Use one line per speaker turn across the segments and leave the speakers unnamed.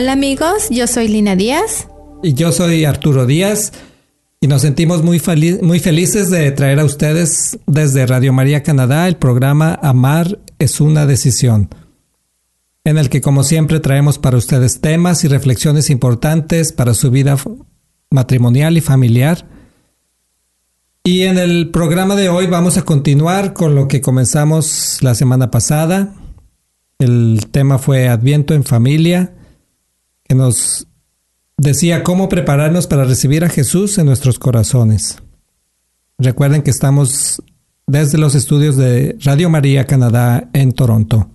Hola amigos, yo soy Lina Díaz.
Y yo soy Arturo Díaz y nos sentimos muy, muy felices de traer a ustedes desde Radio María Canadá el programa Amar es una decisión, en el que como siempre traemos para ustedes temas y reflexiones importantes para su vida matrimonial y familiar. Y en el programa de hoy vamos a continuar con lo que comenzamos la semana pasada. El tema fue Adviento en familia, que nos decía cómo prepararnos para recibir a Jesús en nuestros corazones. Recuerden que estamos desde los estudios de Radio María Canadá en Toronto.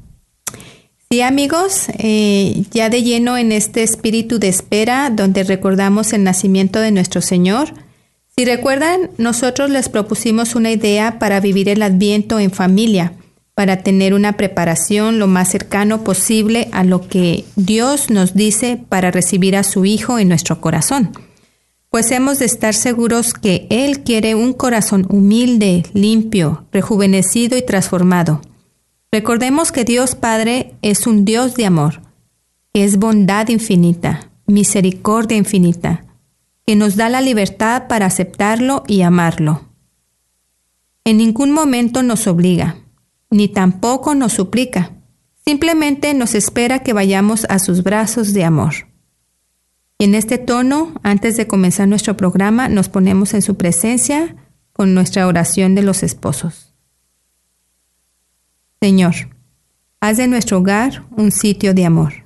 Sí amigos, eh, ya de lleno en este espíritu de espera donde recordamos el nacimiento de nuestro Señor. Si recuerdan, nosotros les propusimos una idea para vivir el adviento en familia, para tener una preparación lo más cercano posible a lo que Dios nos dice para recibir a su Hijo en nuestro corazón. Pues hemos de estar seguros que Él quiere un corazón humilde, limpio, rejuvenecido y transformado. Recordemos que Dios Padre es un Dios de amor, es bondad infinita, misericordia infinita, que nos da la libertad para aceptarlo y amarlo. En ningún momento nos obliga, ni tampoco nos suplica, simplemente nos espera que vayamos a sus brazos de amor. Y en este tono, antes de comenzar nuestro programa, nos ponemos en su presencia con nuestra oración de los esposos. Señor, haz de nuestro hogar un sitio de amor.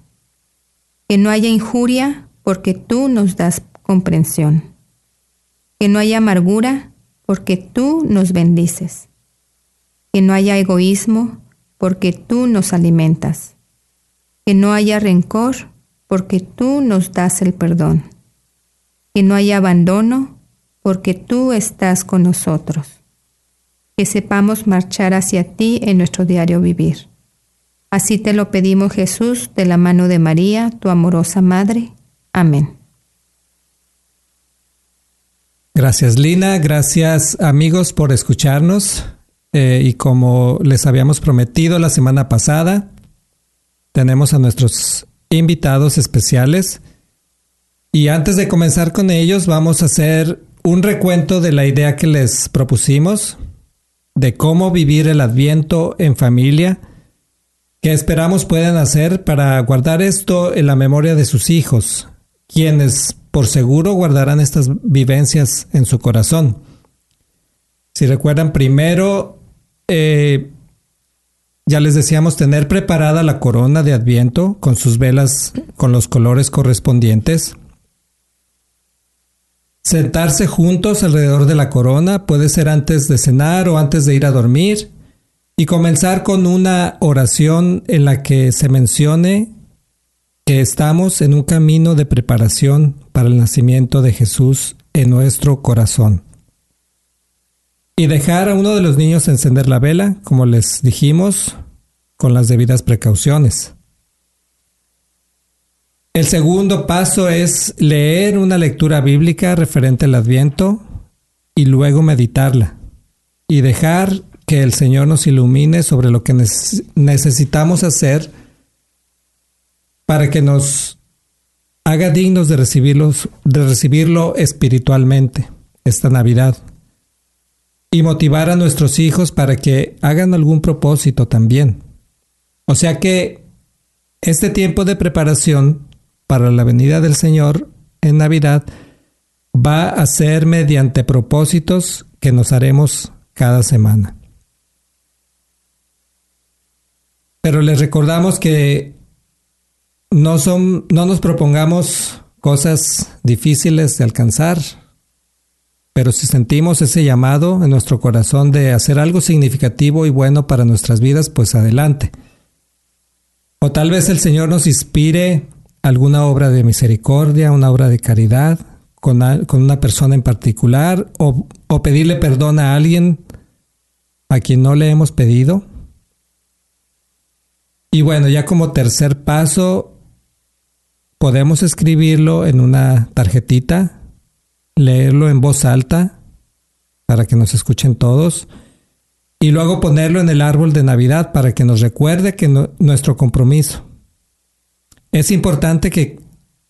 Que no haya injuria porque tú nos das comprensión. Que no haya amargura porque tú nos bendices. Que no haya egoísmo porque tú nos alimentas. Que no haya rencor porque tú nos das el perdón. Que no haya abandono porque tú estás con nosotros que sepamos marchar hacia ti en nuestro diario vivir. Así te lo pedimos Jesús de la mano de María, tu amorosa Madre. Amén.
Gracias Lina, gracias amigos por escucharnos. Eh, y como les habíamos prometido la semana pasada, tenemos a nuestros invitados especiales. Y antes de comenzar con ellos, vamos a hacer un recuento de la idea que les propusimos de cómo vivir el adviento en familia, que esperamos puedan hacer para guardar esto en la memoria de sus hijos, quienes por seguro guardarán estas vivencias en su corazón. Si recuerdan, primero, eh, ya les decíamos tener preparada la corona de adviento con sus velas con los colores correspondientes. Sentarse juntos alrededor de la corona puede ser antes de cenar o antes de ir a dormir y comenzar con una oración en la que se mencione que estamos en un camino de preparación para el nacimiento de Jesús en nuestro corazón. Y dejar a uno de los niños encender la vela, como les dijimos, con las debidas precauciones. El segundo paso es leer una lectura bíblica referente al Adviento y luego meditarla y dejar que el Señor nos ilumine sobre lo que neces necesitamos hacer para que nos haga dignos de, recibirlos, de recibirlo espiritualmente esta Navidad. Y motivar a nuestros hijos para que hagan algún propósito también. O sea que este tiempo de preparación para la venida del Señor en Navidad va a ser mediante propósitos que nos haremos cada semana. Pero les recordamos que no son no nos propongamos cosas difíciles de alcanzar, pero si sentimos ese llamado en nuestro corazón de hacer algo significativo y bueno para nuestras vidas, pues adelante. O tal vez el Señor nos inspire alguna obra de misericordia, una obra de caridad con, una persona en particular, o, pedirle perdón a alguien a quien no le hemos pedido. Y bueno, ya como tercer paso, podemos escribirlo en una tarjetita leerlo en voz alta para que nos escuchen todos y luego ponerlo en el árbol de Navidad para que nos recuerde que nuestro compromiso. Es importante que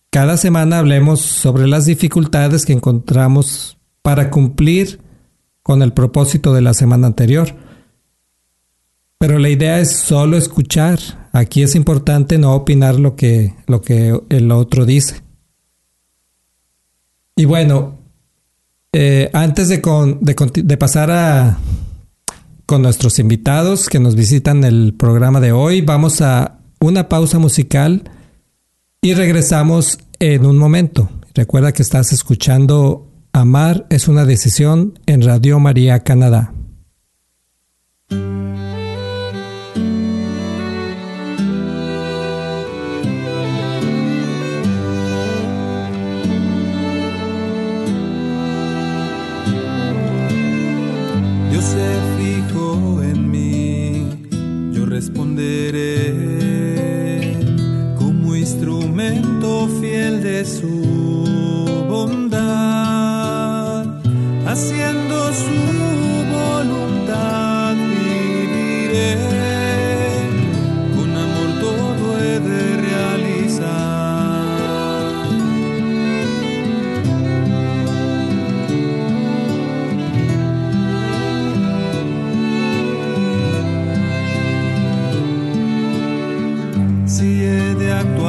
cada semana hablemos sobre las dificultades que encontramos para cumplir con el propósito de la semana anterior. Pero la idea es solo escuchar. Aquí es importante no opinar lo que, lo que el otro dice. Y bueno, eh, antes de, de, pasar a, con nuestros invitados que nos visitan el programa de hoy, vamos a una pausa musical y regresamos en un momento. Recuerda que estás escuchando Amar es una decisión en Radio María Canadá.
se fijó en mí, yo responderé como instrumento fiel de su bondad, haciendo su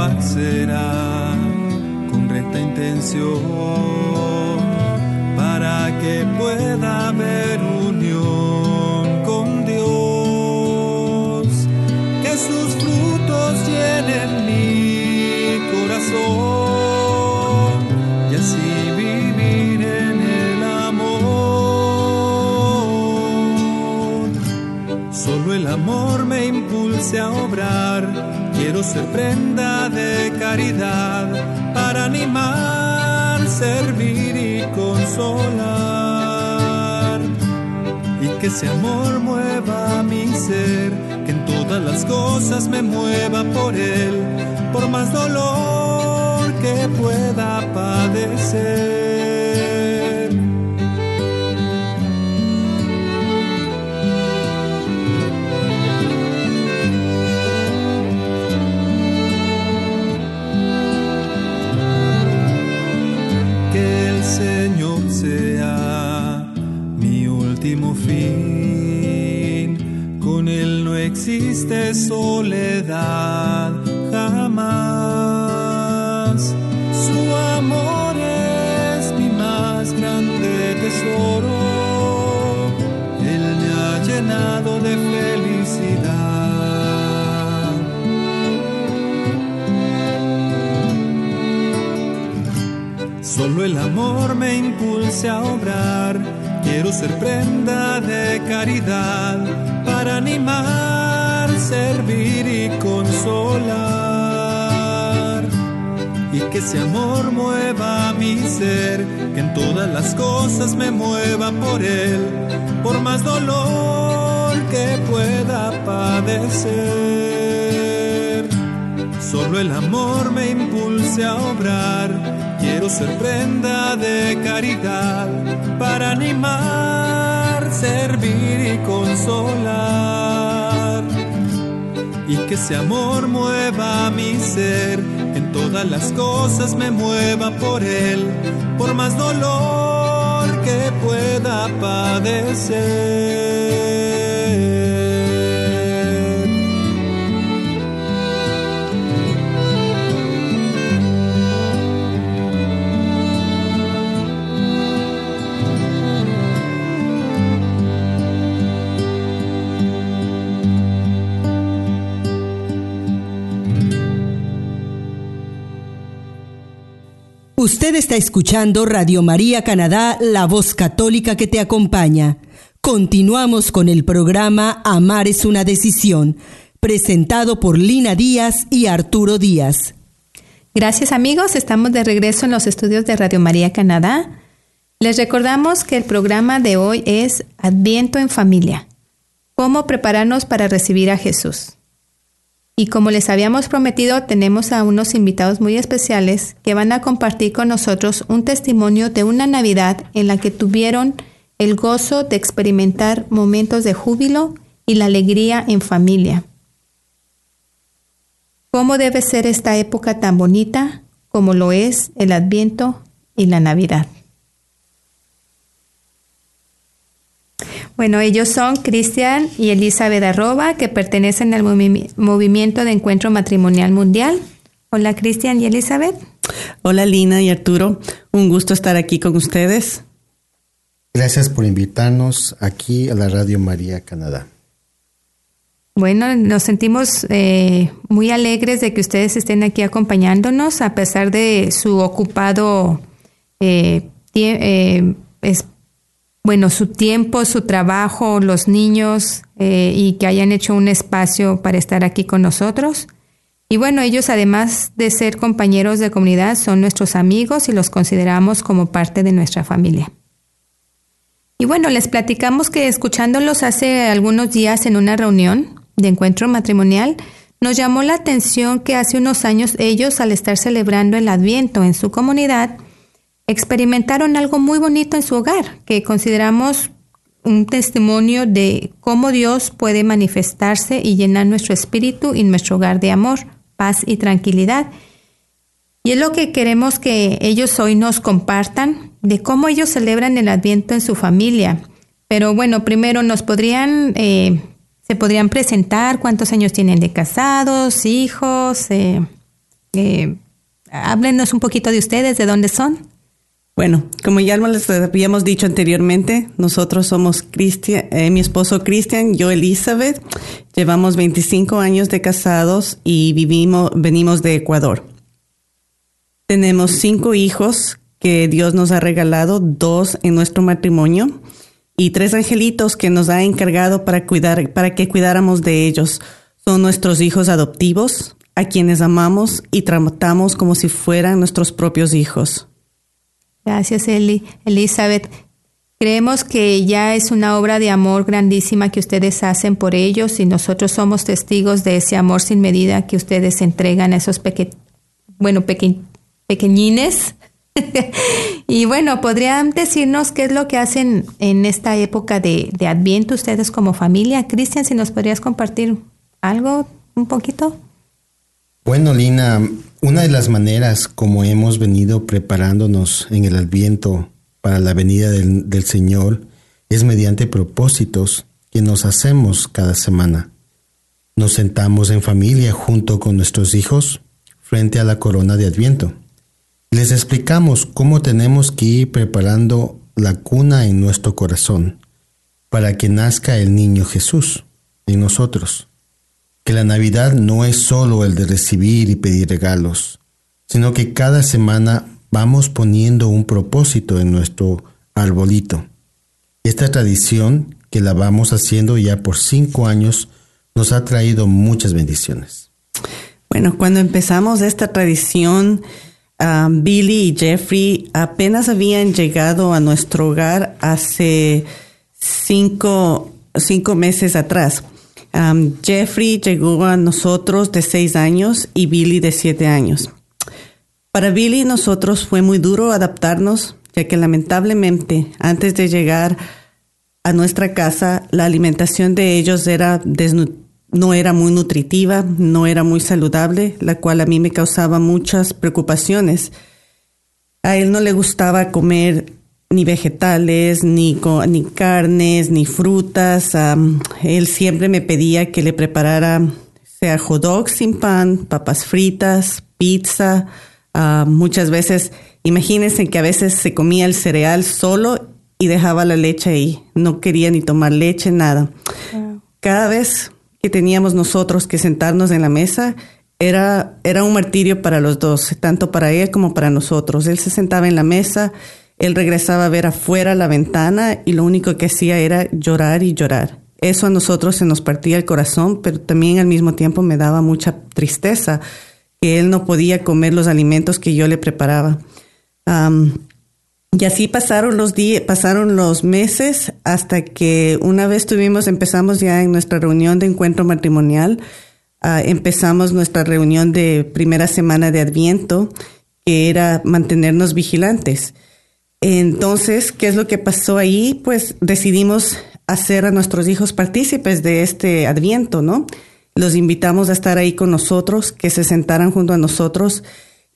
será con recta intención para que pueda haber unión con Dios, que sus frutos llenen mi corazón y así vivir en el amor. Solo el amor me impulse a obrar Quiero ser prenda de caridad para animar, servir y consolar. Y que ese amor mueva mi ser, que en todas las cosas me mueva por él, por más dolor que pueda padecer. Soledad jamás. Su amor es mi más grande tesoro. Él me ha llenado de felicidad. Solo el amor me impulsa a obrar. Quiero ser prenda de caridad para animar servir y consolar. Y que ese amor mueva mi ser, que en todas las cosas me mueva por él, por más dolor que pueda padecer. Solo el amor me impulse a obrar, quiero ser prenda de caridad para animar, servir y consolar y que ese amor mueva mi ser, en todas las cosas me mueva por él, por más dolor que pueda padecer.
Usted está escuchando Radio María Canadá, la voz católica que te acompaña. Continuamos con el programa Amar es una decisión, presentado por Lina Díaz y Arturo Díaz.
Gracias amigos, estamos de regreso en los estudios de Radio María Canadá. Les recordamos que el programa de hoy es Adviento en familia. ¿Cómo prepararnos para recibir a Jesús? Y como les habíamos prometido, tenemos a unos invitados muy especiales que van a compartir con nosotros un testimonio de una Navidad en la que tuvieron el gozo de experimentar momentos de júbilo y la alegría en familia. ¿Cómo debe ser esta época tan bonita como lo es el Adviento y la Navidad? Bueno, ellos son Cristian y Elizabeth Arroba, que pertenecen al movimiento de encuentro matrimonial mundial. Hola, Cristian y Elizabeth.
Hola, Lina y Arturo. Un gusto estar aquí con ustedes.
Gracias por invitarnos aquí a la Radio María Canadá.
Bueno, nos sentimos eh, muy alegres de que ustedes estén aquí acompañándonos a pesar de su ocupado eh, eh, bueno, su tiempo, su trabajo, los niños eh, y que hayan hecho un espacio para estar aquí con nosotros. Y bueno, ellos además de ser compañeros de comunidad, son nuestros amigos y los consideramos como parte de nuestra familia. Y bueno, les platicamos que escuchándolos hace algunos días en una reunión de encuentro matrimonial, nos llamó la atención que hace unos años ellos, al estar celebrando el Adviento en su comunidad, experimentaron algo muy bonito en su hogar, que consideramos un testimonio de cómo Dios puede manifestarse y llenar nuestro espíritu y nuestro hogar de amor, paz y tranquilidad. Y es lo que queremos que ellos hoy nos compartan de cómo ellos celebran el Adviento en su familia. Pero bueno, primero nos podrían, eh, se podrían presentar cuántos años tienen de casados, hijos. Eh, eh, háblenos un poquito de ustedes, de dónde son.
Bueno, como ya les habíamos dicho anteriormente, nosotros somos Cristian, eh, mi esposo Cristian, yo Elizabeth, llevamos 25 años de casados y vivimos, venimos de Ecuador. Tenemos cinco hijos que Dios nos ha regalado, dos en nuestro matrimonio y tres angelitos que nos ha encargado para cuidar, para que cuidáramos de ellos. Son nuestros hijos adoptivos, a quienes amamos y tratamos como si fueran nuestros propios hijos.
Gracias, Eli. Elizabeth. Creemos que ya es una obra de amor grandísima que ustedes hacen por ellos y nosotros somos testigos de ese amor sin medida que ustedes entregan a esos peque bueno, pequeñines. y bueno, ¿podrían decirnos qué es lo que hacen en esta época de, de Adviento ustedes como familia? Cristian, si nos podrías compartir algo un poquito.
Bueno, Lina, una de las maneras como hemos venido preparándonos en el Adviento para la venida del, Señor es mediante propósitos que nos hacemos cada semana. Nos sentamos en familia junto con nuestros hijos frente a la corona de Adviento. Les explicamos cómo tenemos que ir preparando la cuna en nuestro corazón para que nazca el niño Jesús en nosotros que la Navidad no es solo el de recibir y pedir regalos, sino que cada semana vamos poniendo un propósito en nuestro arbolito. Esta tradición, que la vamos haciendo ya por cinco años, nos ha traído muchas bendiciones.
Bueno, cuando empezamos esta tradición, um, Billy y Jeffrey apenas habían llegado a nuestro hogar hace cinco, cinco meses atrás. Jeffrey llegó a nosotros de seis años y Billy de siete años. Para Billy y nosotros fue muy duro adaptarnos, ya que lamentablemente antes de llegar a nuestra casa la alimentación de ellos era no era muy nutritiva, no era muy saludable, la cual a mí me causaba muchas preocupaciones. A él no le gustaba comer ni vegetales, ni, ni carnes, ni frutas. él siempre me pedía que le preparara, sea hot dog sin pan, papas fritas, pizza. muchas veces, imagínense que a veces se comía el cereal solo y dejaba la leche ahí. No quería ni tomar leche, nada. Cada vez que teníamos nosotros que sentarnos en la mesa, era, era un martirio para los dos, tanto para él como para nosotros. Él se sentaba en la mesa, él regresaba a ver afuera la ventana y lo único que hacía era llorar y llorar. Eso a nosotros se nos partía el corazón, pero también al mismo tiempo me daba mucha tristeza que él no podía comer los alimentos que yo le preparaba. y así pasaron los días, pasaron los meses hasta que una vez tuvimos, empezamos ya en nuestra reunión de encuentro matrimonial, ah, empezamos nuestra reunión de primera semana de Adviento, que era mantenernos vigilantes. Entonces, ¿qué es lo que pasó ahí? Pues decidimos hacer a nuestros hijos partícipes de este adviento, ¿no? Los invitamos a estar ahí con nosotros, que se sentaran junto a nosotros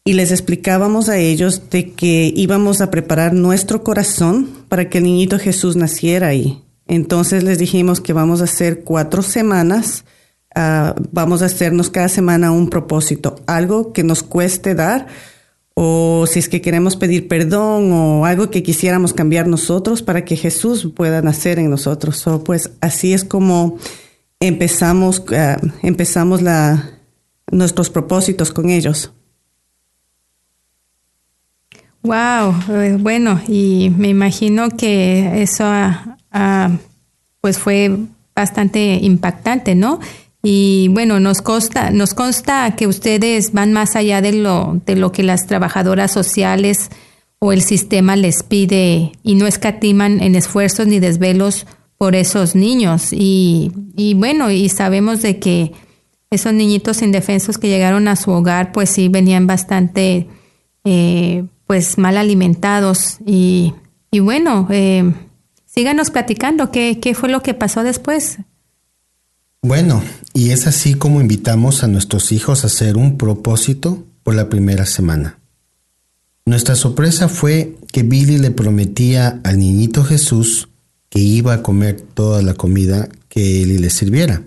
y les explicábamos a ellos de que íbamos a preparar nuestro corazón para que el niñito Jesús naciera ahí. Entonces les dijimos que vamos a hacer cuatro semanas, ah, vamos a hacernos cada semana un propósito, algo que nos cueste dar, o si es que queremos pedir perdón o algo que quisiéramos cambiar nosotros para que Jesús pueda nacer en nosotros. O pues así es como empezamos, ah, empezamos la, nuestros propósitos con ellos.
Wow, eh, bueno, y me imagino que eso pues fue bastante impactante, ¿no? Y bueno, nos consta, nos consta que ustedes van más allá de lo, de lo que las trabajadoras sociales o el sistema les pide y no escatiman en esfuerzos ni desvelos por esos niños. Y, y bueno, y sabemos de que esos niñitos indefensos que llegaron a su hogar, pues sí, venían bastante, eh, pues mal alimentados. Y, y bueno, eh, síganos platicando, ¿qué, ¿qué fue lo que pasó después?
Bueno, y es así como invitamos a nuestros hijos a hacer un propósito por la primera semana. Nuestra sorpresa fue que Billy le prometía al niñito Jesús que iba a comer toda la comida que Eli le sirviera.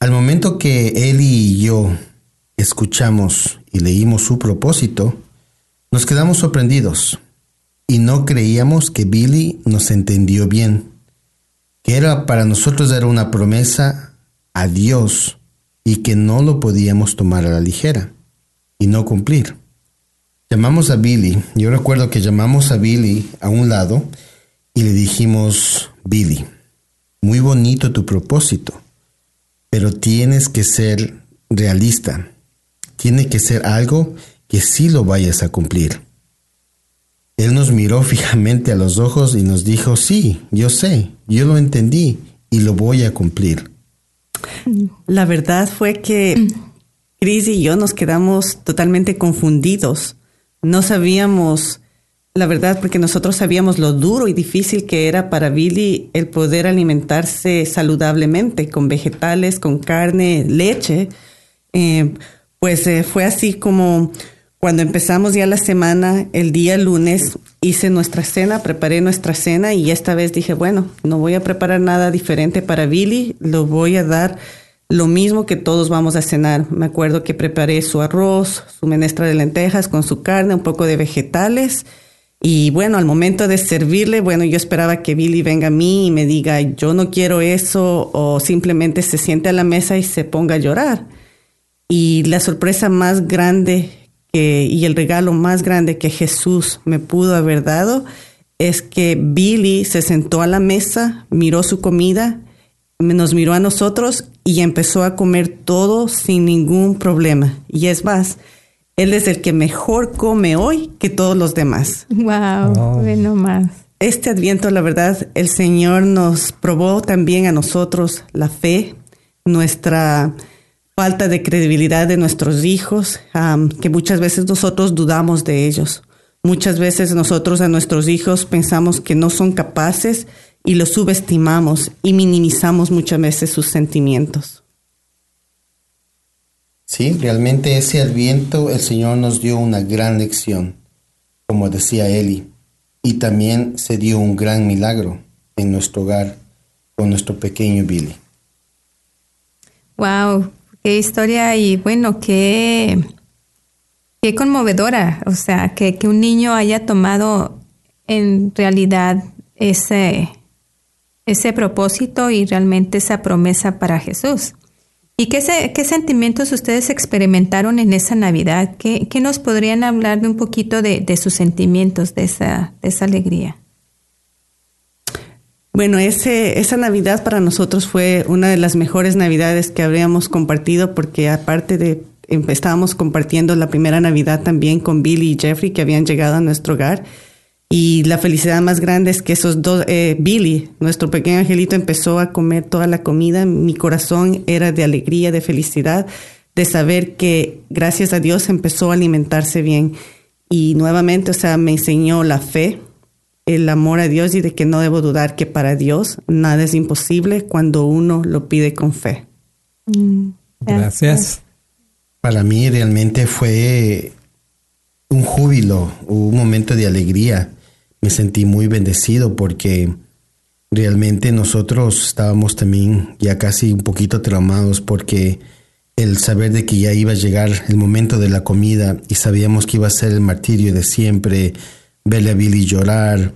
Al momento que Eli y yo escuchamos y leímos su propósito, nos quedamos sorprendidos y no creíamos que Billy nos entendió bien que era para nosotros era una promesa a Dios y que no lo podíamos tomar a la ligera y no cumplir. Llamamos a Billy, yo recuerdo que llamamos a Billy a un lado y le dijimos, Billy, muy bonito tu propósito, pero tienes que ser realista, tiene que ser algo que sí lo vayas a cumplir. Él nos miró fijamente a los ojos y nos dijo, sí, yo sé, yo lo entendí y lo voy a cumplir.
La verdad fue que Chris y yo nos quedamos totalmente confundidos. No sabíamos la verdad porque nosotros sabíamos lo duro y difícil que era para Billy el poder alimentarse saludablemente con vegetales, con carne, leche. Eh, pues eh, fue así como cuando empezamos ya la semana, el día lunes, hice nuestra cena, preparé nuestra cena y esta vez dije, bueno, no voy a preparar nada diferente para Billy, lo voy a dar lo mismo que todos vamos a cenar. Me acuerdo que preparé su arroz, su menestra de lentejas con su carne, un poco de vegetales. Y bueno, al momento de servirle, bueno, yo esperaba que Billy venga a mí y me diga, yo no quiero eso, o simplemente se siente a la mesa y se ponga a llorar. Y la sorpresa más grande y el regalo más grande que Jesús me pudo haber dado es que Billy se sentó a la mesa, miró su comida, nos miró a nosotros y empezó a comer todo sin ningún problema. Y es más, él es el que mejor come hoy que todos los demás.
Wow, bueno más.
Este adviento, la verdad, el Señor nos probó también a nosotros la fe, nuestra falta de credibilidad de nuestros hijos, que muchas veces nosotros dudamos de ellos. Muchas veces nosotros a nuestros hijos pensamos que no son capaces y los subestimamos y minimizamos muchas veces sus sentimientos.
Sí, realmente ese adviento el Señor nos dio una gran lección, como decía Eli. y también se dio un gran milagro en nuestro hogar con nuestro pequeño Billy.
Wow, qué historia y bueno, qué, qué conmovedora. O sea, que, que un niño haya tomado en realidad ese, ese propósito y realmente esa promesa para Jesús. ¿Y qué, qué sentimientos ustedes experimentaron en esa Navidad? ¿Qué, qué nos podrían hablar de un poquito de, de sus sentimientos, de esa, de esa alegría?
Bueno, ese, esa Navidad para nosotros fue una de las mejores Navidades que habríamos compartido porque aparte de em, estábamos compartiendo la primera Navidad también con Billy y Jeffrey que habían llegado a nuestro hogar y la felicidad más grande es que esos dos, eh, Billy, nuestro pequeño angelito, empezó a comer toda la comida. Mi corazón era de alegría, de felicidad, de saber que gracias a Dios empezó a alimentarse bien. Y nuevamente, o sea, me enseñó la fe, el amor a Dios y de que no debo dudar que para Dios nada es imposible cuando uno lo pide con fe.
Mm, gracias.
Para mí realmente fue un júbilo, un momento de alegría. Me sentí muy bendecido porque realmente nosotros estábamos también ya casi un poquito traumados porque el saber de que ya iba a llegar el momento de la comida y sabíamos que iba a ser el martirio de siempre, verle a Billy llorar,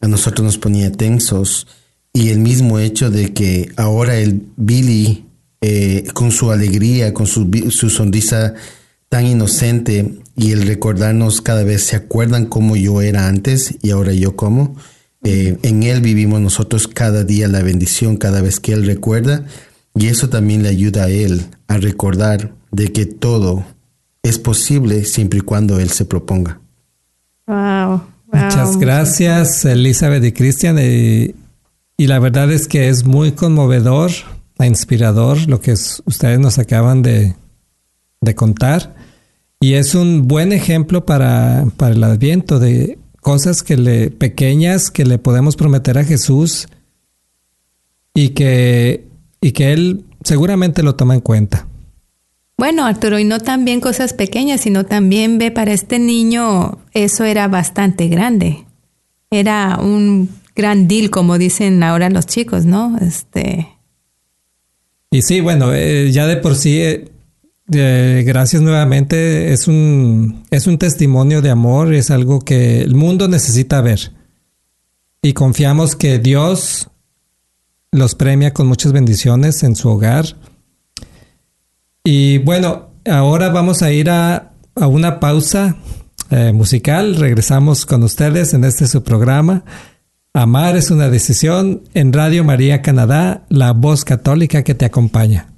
a nosotros nos ponía tensos y el mismo hecho de que ahora el Billy eh, con su alegría, con su, su sonrisa tan inocente y el recordarnos cada vez, ¿se acuerdan cómo yo era antes y ahora yo como? Eh, en Él vivimos nosotros cada día la bendición, cada vez que Él recuerda, y eso también le ayuda a Él a recordar de que todo es posible siempre y cuando Él se proponga.
Wow.
Muchas gracias, Elizabeth y Cristian. Y, y, la verdad es que es muy conmovedor, e inspirador lo que ustedes nos acaban de, de contar. Y es un buen ejemplo para, para el adviento de cosas que le, pequeñas que le podemos prometer a Jesús y que, y que Él seguramente lo toma en cuenta.
Bueno, Arturo, y no también cosas pequeñas, sino también ve para este niño eso era bastante grande. Era un gran deal, como dicen ahora los chicos, ¿no? Este.
Y sí, bueno, eh, ya de por sí eh, gracias nuevamente. Es un, es un testimonio de amor, es algo que el mundo necesita ver. Y confiamos que Dios los premia con muchas bendiciones en su hogar. Y bueno, ahora vamos a ir a, una pausa eh, musical. Regresamos con ustedes en este su programa. Amar es una decisión en Radio María Canadá, la voz católica que te acompaña.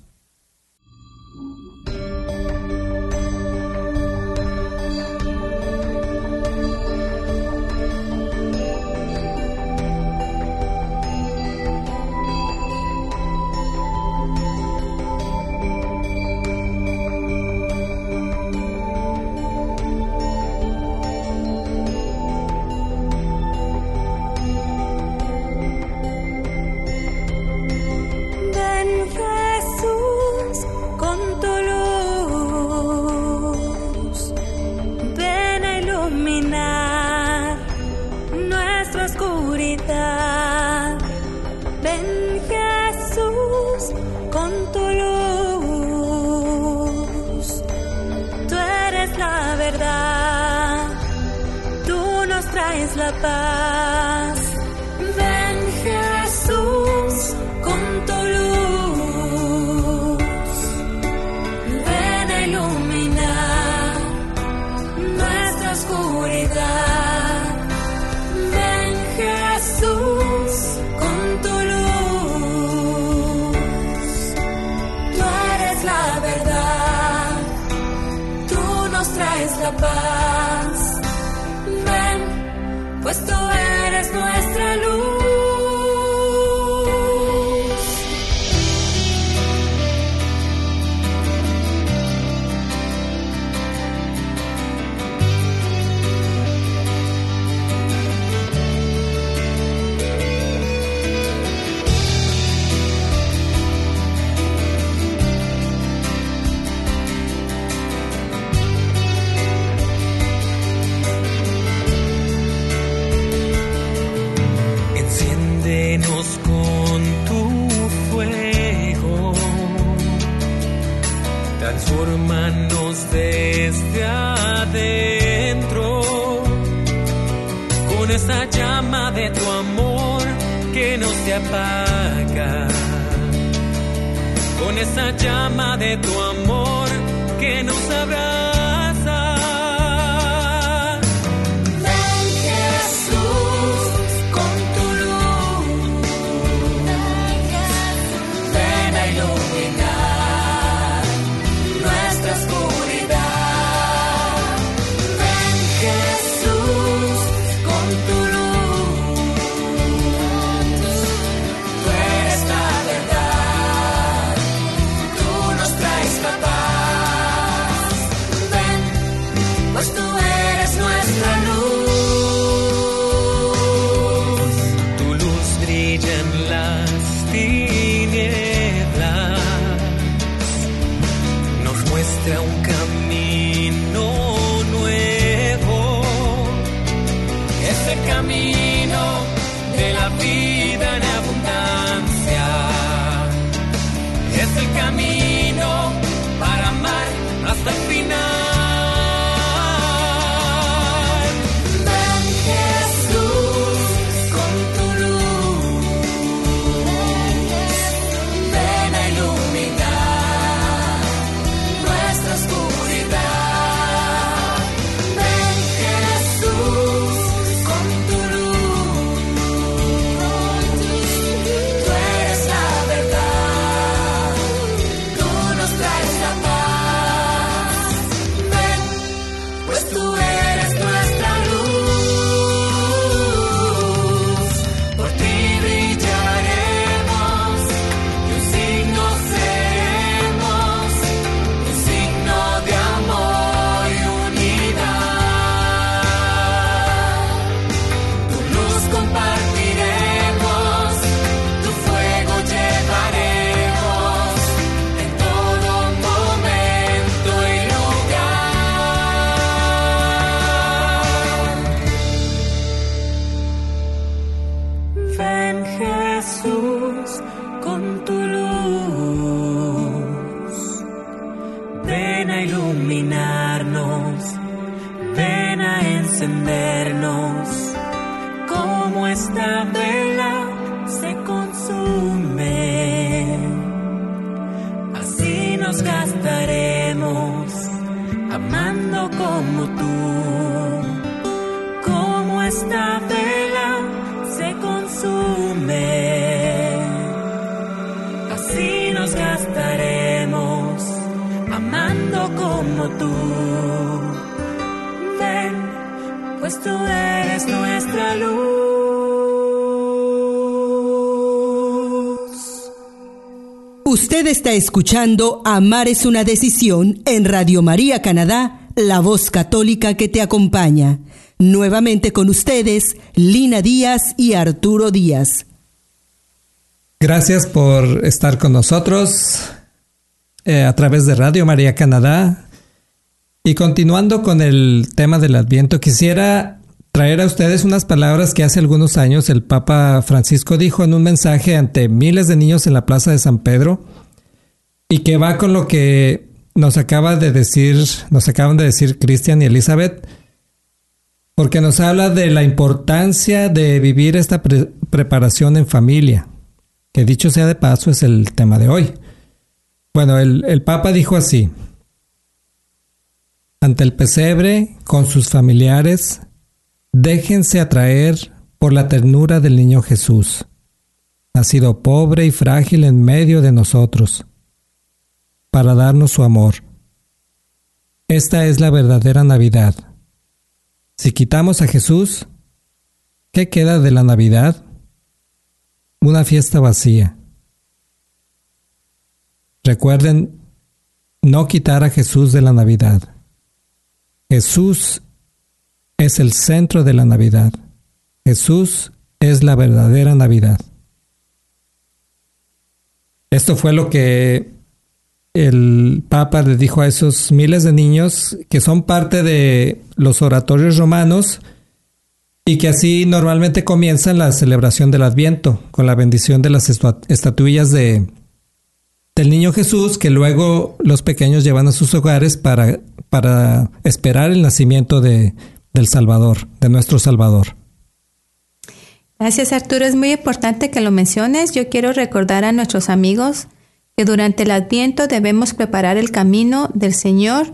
Esta vela se consume. Así nos gastaremos, amando como tú. Ven, pues tú eres nuestra luz.
Usted está escuchando Amar es una decisión en Radio María Canadá, la voz católica que te acompaña. Nuevamente con ustedes, Lina Díaz y Arturo Díaz.
Gracias por estar con nosotros eh, a través de Radio María Canadá. Y continuando con el tema del Adviento, quisiera traer a ustedes unas palabras que hace algunos años el Papa Francisco dijo en un mensaje ante miles de niños en la Plaza de San Pedro y que va con lo que nos acaba de decir, nos acaban de decir Cristian y Elizabeth, porque nos habla de la importancia de vivir esta pre- preparación en familia, que dicho sea de paso es el tema de hoy. Bueno, el, el Papa dijo así, ante el pesebre, con sus familiares, déjense atraer por la ternura del niño Jesús, nacido pobre y frágil en medio de nosotros, para darnos su amor. Esta es la verdadera Navidad. Si quitamos a Jesús, ¿qué queda de la Navidad? Una fiesta vacía. Recuerden no quitar a Jesús de la Navidad. Jesús es el centro de la Navidad. Jesús es la verdadera Navidad. Esto fue lo que el Papa le dijo a esos miles de niños que son parte de los oratorios romanos y que así normalmente comienzan la celebración del Adviento con la bendición de las estatuillas de, del niño Jesús que luego los pequeños llevan a sus hogares para, para esperar el nacimiento de, del Salvador, de nuestro Salvador.
Gracias Arturo, es muy importante que lo menciones. Yo quiero recordar a nuestros amigos que durante el adviento debemos preparar el camino del Señor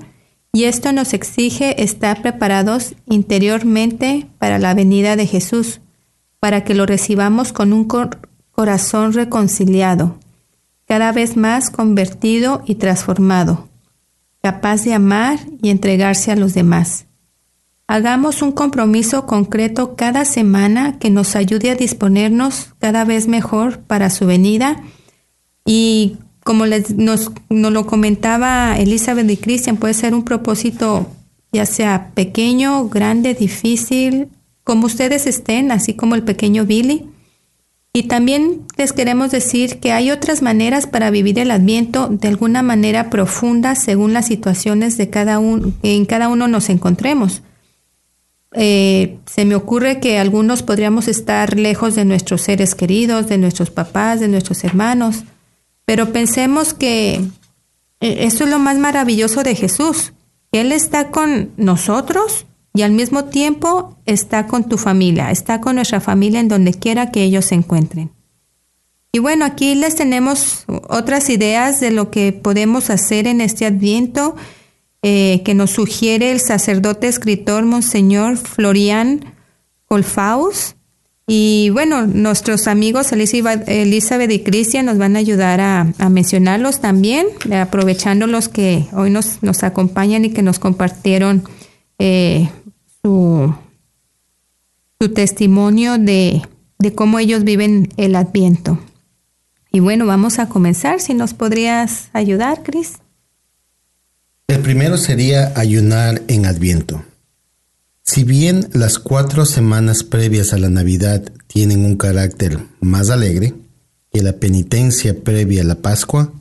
y esto nos exige estar preparados interiormente para la venida de Jesús, para que lo recibamos con un corazón reconciliado, cada vez más convertido y transformado, capaz de amar y entregarse a los demás. Hagamos un compromiso concreto cada semana que nos ayude a disponernos cada vez mejor para su venida y como les, nos, nos lo comentaba Elizabeth y Christian, puede ser un propósito ya sea pequeño, grande, difícil, como ustedes estén, así como el pequeño Billy. Y también les queremos decir que hay otras maneras para vivir el Adviento de alguna manera profunda según las situaciones de cada uno, en cada uno nos encontremos. Eh, se me ocurre que algunos podríamos estar lejos de nuestros seres queridos, de nuestros papás, de nuestros hermanos, pero pensemos que eh, eso es lo más maravilloso de Jesús. Él está con nosotros y al mismo tiempo está con tu familia, está con nuestra familia en donde quiera que ellos se encuentren. Y bueno, aquí les tenemos otras ideas de lo que podemos hacer en este adviento eh, que nos sugiere el sacerdote escritor Monseñor Florian Colfaus. Y bueno, nuestros amigos Elizabeth y Cristian nos van a ayudar a, mencionarlos también, aprovechando los que hoy nos, acompañan y que nos compartieron eh, su, su, testimonio de, de cómo ellos viven el adviento. Y bueno, vamos a comenzar. Si nos podrías ayudar, Cris.
El primero sería ayunar en adviento. Si bien las cuatro semanas previas a la Navidad tienen un carácter más alegre que la penitencia previa a la Pascua,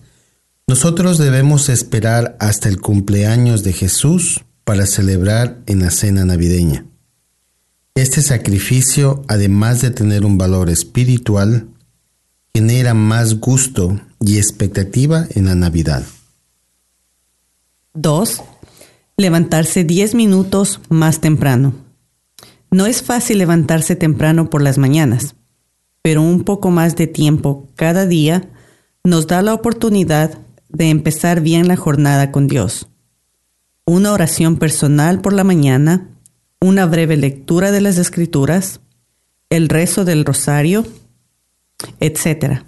nosotros debemos esperar hasta el cumpleaños de Jesús para celebrar en la cena navideña. Este sacrificio, además de tener un valor espiritual, genera más gusto y expectativa en la Navidad.
2 levantarse 10 minutos más temprano. No es fácil levantarse temprano por las mañanas, pero un poco más de tiempo cada día nos da la oportunidad de empezar bien la jornada con Dios. Una oración personal por la mañana, una breve lectura de las escrituras, el rezo del rosario, etc.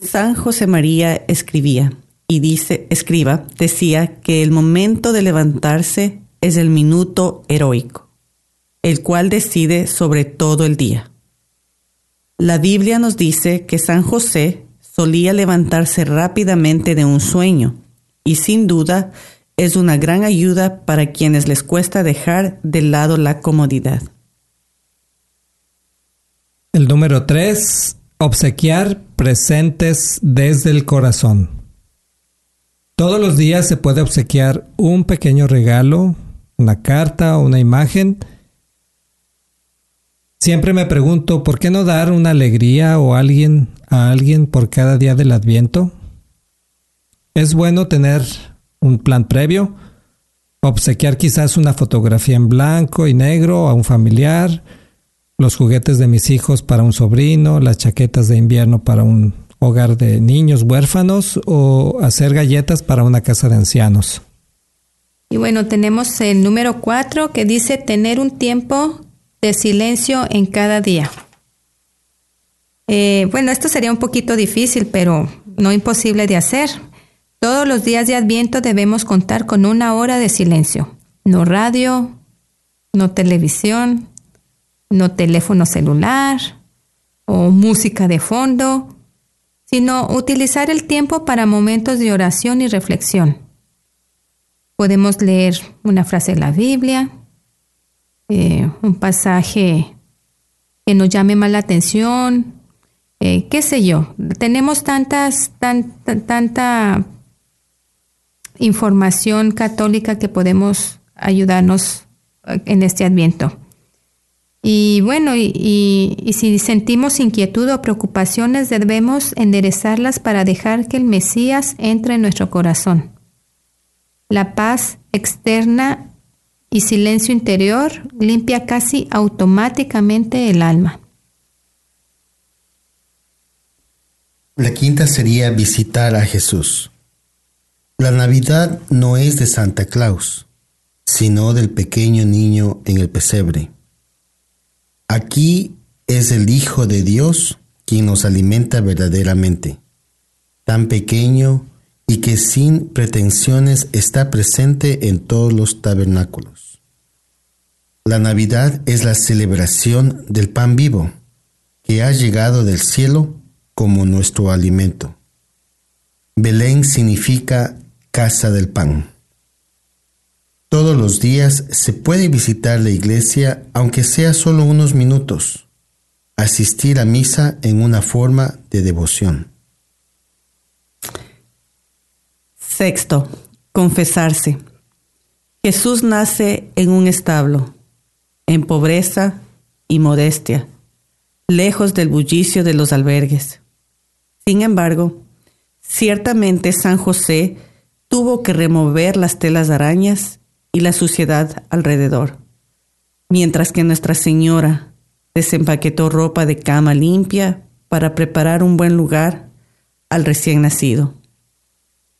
San José María escribía, y dice, escriba, decía que el momento de levantarse es el minuto heroico, el cual decide sobre todo el día. La Biblia nos dice que San José solía levantarse rápidamente de un sueño y sin duda es una gran ayuda para quienes les cuesta dejar de lado la comodidad.
El número 3. Obsequiar presentes desde el corazón. Todos los días se puede obsequiar un pequeño regalo, una carta o una imagen. Siempre me pregunto, ¿por qué no dar una alegría o alguien a alguien por cada día del Adviento? Es bueno tener un plan previo, obsequiar quizás una fotografía en blanco y negro a un familiar, los juguetes de mis hijos para un sobrino, las chaquetas de invierno para un hogar de niños huérfanos o hacer galletas para una casa de ancianos.
Y bueno, tenemos el número cuatro que dice tener un tiempo de silencio en cada día. Eh, bueno, esto sería un poquito difícil, pero no imposible de hacer. Todos los días de Adviento debemos contar con una hora de silencio. No radio, no televisión, no teléfono celular o música de fondo sino utilizar el tiempo para momentos de oración y reflexión. Podemos leer una frase de la Biblia, eh, un pasaje que nos llame más la atención, eh, qué sé yo. Tenemos tantas, tanta información católica que podemos ayudarnos en este adviento. Y bueno, y, si sentimos inquietud o preocupaciones, debemos enderezarlas para dejar que el Mesías entre en nuestro corazón. La paz externa y silencio interior limpia casi automáticamente el alma.
La quinta sería visitar a Jesús. La Navidad no es de Santa Claus, sino del pequeño niño en el pesebre. Aquí es el Hijo de Dios quien nos alimenta verdaderamente, tan pequeño y que sin pretensiones está presente en todos los tabernáculos. La Navidad es la celebración del pan vivo, que ha llegado del cielo como nuestro alimento. Belén significa casa del pan. Todos los días se puede visitar la iglesia aunque sea solo unos minutos, asistir a misa en una forma de devoción.
Sexto, confesarse. Jesús nace en un establo, en pobreza y modestia, lejos del bullicio de los albergues. Sin embargo, ciertamente San José tuvo que remover las telas de arañas y la suciedad alrededor, mientras que Nuestra Señora desempaquetó ropa de cama limpia para preparar un buen lugar al recién nacido.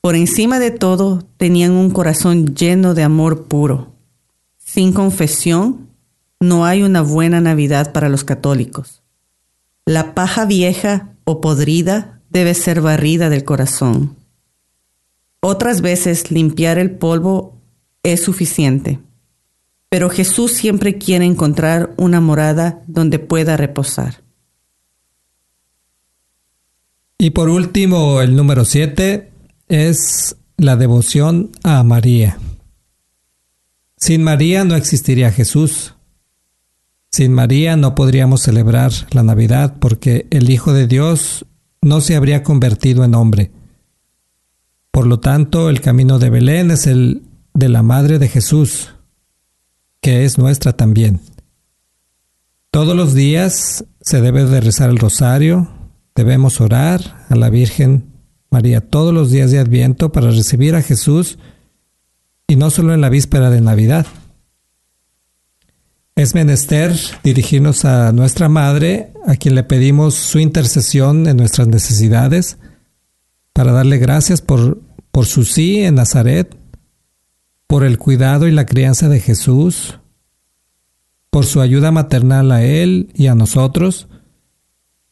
Por encima de todo, tenían un corazón lleno de amor puro. Sin confesión, no hay una buena Navidad para los católicos. La paja vieja o podrida debe ser barrida del corazón. Otras veces limpiar el polvo es suficiente. Pero Jesús siempre quiere encontrar una morada donde pueda reposar.
Y por último, el número siete es la devoción a María. Sin María no existiría Jesús. Sin María no podríamos celebrar la Navidad porque el Hijo de Dios no se habría convertido en hombre. Por lo tanto, el camino de Belén es el de la Madre de Jesús, que es nuestra también. Todos los días se debe de rezar el rosario, debemos orar a la Virgen María todos los días de Adviento para recibir a Jesús y no solo en la víspera de Navidad. Es menester dirigirnos a nuestra Madre, a quien le pedimos su intercesión en nuestras necesidades, para darle gracias por, por su sí en Nazaret por el cuidado y la crianza de Jesús, por su ayuda maternal a Él y a nosotros,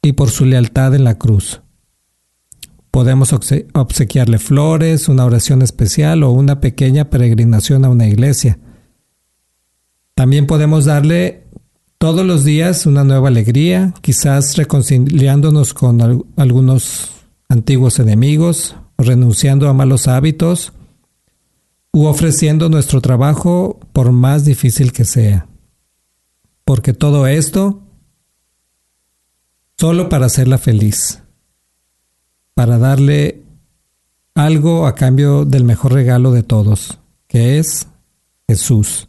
y por su lealtad en la cruz. Podemos obsequiarle flores, una oración especial o una pequeña peregrinación a una iglesia. También podemos darle todos los días una nueva alegría, quizás reconciliándonos con algunos antiguos enemigos, renunciando a malos hábitos, u ofreciendo nuestro trabajo por más difícil que sea. Porque todo esto solo para hacerla feliz, para darle algo a cambio del mejor regalo de todos, que es Jesús.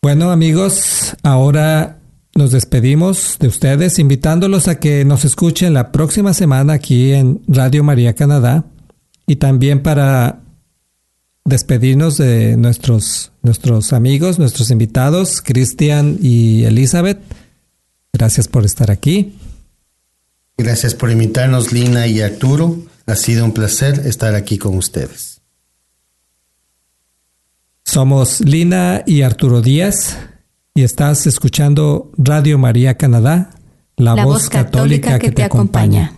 Bueno amigos, ahora nos despedimos de ustedes invitándolos a que nos escuchen la próxima semana aquí en Radio María Canadá y también para despedirnos de nuestros, nuestros amigos, nuestros invitados, Cristian y Elizabeth. Gracias por estar aquí.
Gracias por invitarnos, Lina y Arturo. Ha sido un placer estar aquí con ustedes.
Somos Lina y Arturo Díaz y estás escuchando Radio María Canadá, la, voz, católica, que, te acompaña.